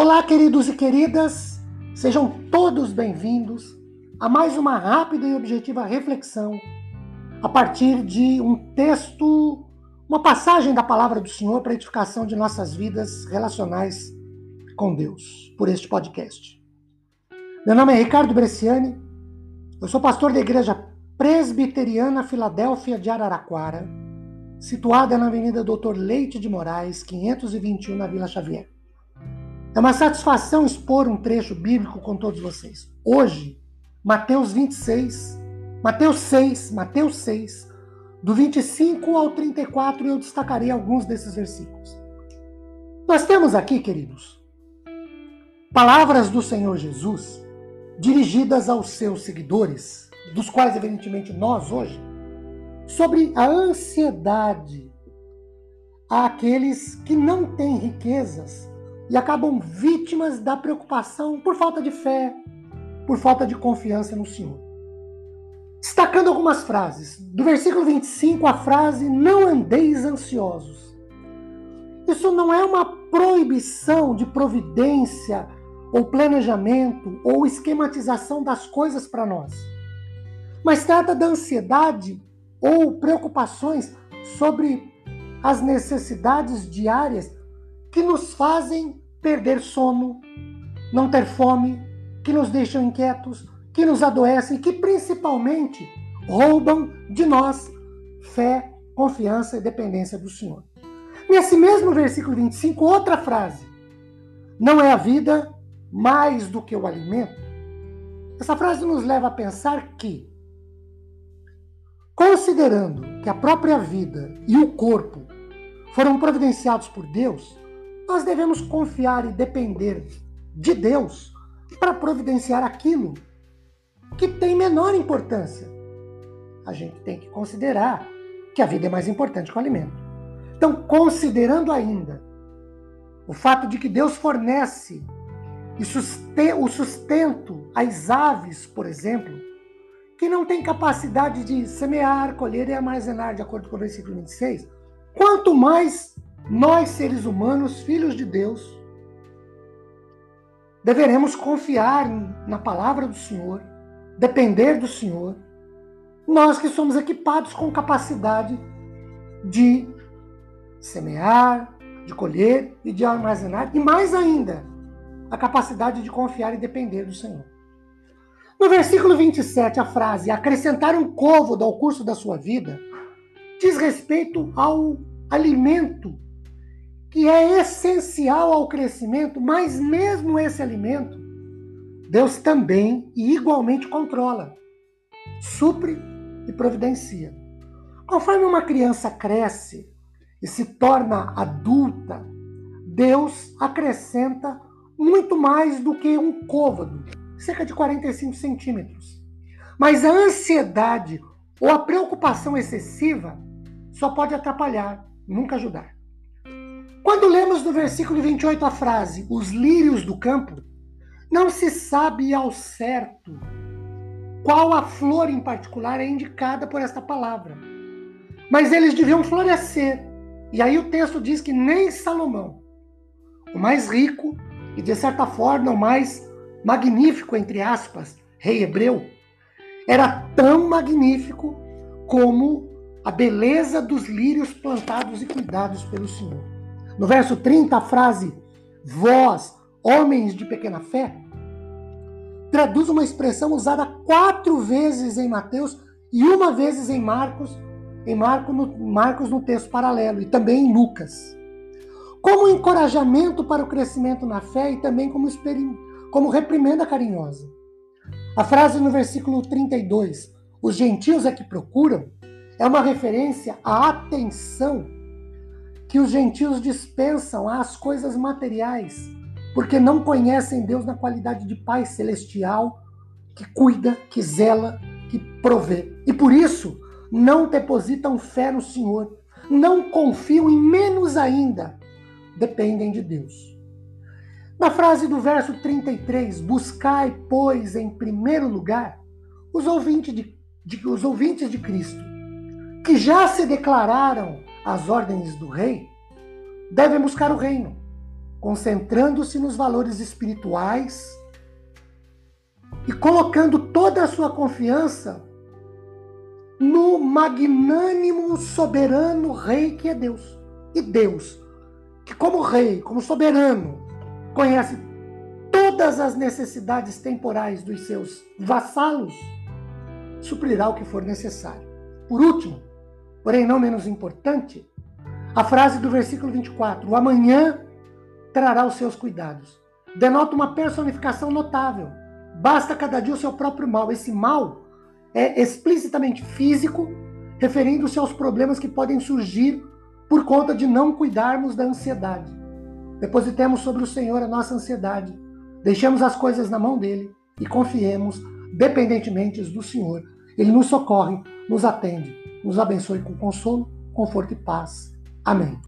Olá, queridos e queridas, sejam todos bem-vindos a mais uma rápida e objetiva reflexão a partir de um texto, uma passagem da palavra do Senhor para a edificação de nossas vidas relacionais com Deus, por este podcast. Meu nome é Ricardo Bresciani, eu sou pastor da Igreja Presbiteriana Filadélfia de Araraquara, situada na Avenida Doutor Leite de Moraes, 521, na Vila Xavier. É uma satisfação expor um trecho bíblico com todos vocês. Hoje, Mateus 26, Mateus 6, Mateus 6, do 25 ao 34, eu destacarei alguns desses versículos. Nós temos aqui, queridos, palavras do Senhor Jesus dirigidas aos seus seguidores, dos quais, evidentemente, nós hoje, sobre a ansiedade àqueles que não têm riquezas e acabam vítimas da preocupação por falta de fé, por falta de confiança no Senhor. Destacando algumas frases. Do versículo 25, a frase: Não andeis ansiosos. Isso não é uma proibição de providência ou planejamento ou esquematização das coisas para nós, mas trata da ansiedade ou preocupações sobre as necessidades diárias que nos fazem perder sono, não ter fome, que nos deixam inquietos, que nos adoecem, que principalmente roubam de nós fé, confiança e dependência do Senhor. Nesse mesmo versículo 25, outra frase: Não é a vida mais do que o alimento? Essa frase nos leva a pensar que, considerando que a própria vida e o corpo foram providenciados por Deus, nós devemos confiar e depender de Deus para providenciar aquilo que tem menor importância. A gente tem que considerar que a vida é mais importante que o alimento. Então, considerando ainda o fato de que Deus fornece o sustento às aves, por exemplo, que não tem capacidade de semear, colher e armazenar, de acordo com o versículo 26, quanto mais nós, seres humanos, filhos de Deus, deveremos confiar na palavra do Senhor, depender do Senhor, nós que somos equipados com capacidade de semear, de colher e de armazenar, e mais ainda, a capacidade de confiar e depender do Senhor. No versículo 27, a frase acrescentar um côvado ao curso da sua vida diz respeito ao alimento que é essencial ao crescimento, mas mesmo esse alimento, Deus também e igualmente controla, supre e providencia. Conforme uma criança cresce e se torna adulta, Deus acrescenta muito mais do que um côvado, cerca de 45 centímetros. Mas a ansiedade ou a preocupação excessiva só pode atrapalhar, nunca ajudar. Quando lemos no versículo 28 a frase os lírios do campo, não se sabe ao certo qual a flor em particular é indicada por esta palavra. Mas eles deviam florescer. E aí o texto diz que nem Salomão, o mais rico e de certa forma o mais magnífico, entre aspas, rei hebreu, era tão magnífico como a beleza dos lírios plantados e cuidados pelo Senhor. No verso 30, a frase vós, homens de pequena fé, traduz uma expressão usada quatro vezes em Mateus e uma vez em Marcos, em Marcos no, Marcos no texto paralelo, e também em Lucas. Como encorajamento para o crescimento na fé e também como, como reprimenda carinhosa. A frase no versículo 32, os gentios é que procuram, é uma referência à atenção que os gentios dispensam às coisas materiais, porque não conhecem Deus na qualidade de Pai celestial, que cuida, que zela, que provê. E por isso não depositam fé no Senhor, não confiam e menos ainda dependem de Deus. Na frase do verso 33, buscai, pois, em primeiro lugar, os ouvintes de, de, os ouvintes de Cristo, que já se declararam as ordens do rei, devem buscar o reino. concentrando-se nos valores espirituais e colocando toda a sua confiança no magnânimo, soberano Rei que é Deus. E Deus, que como Rei, como soberano, conhece todas as necessidades temporais dos seus vassalos, suprirá o que for necessário. Por último, porém não menos importante, a frase do versículo 24: O amanhã trará os seus cuidados. Denota uma personificação notável. Basta cada dia o seu próprio mal. Esse mal é explicitamente físico, referindo-se aos problemas que podem surgir por conta de não cuidarmos da ansiedade. Depositemos sobre o Senhor a nossa ansiedade, deixemos as coisas na mão dele e confiemos dependentemente do Senhor. Ele nos socorre, nos atende, nos abençoe com consolo, conforto e paz. Amém.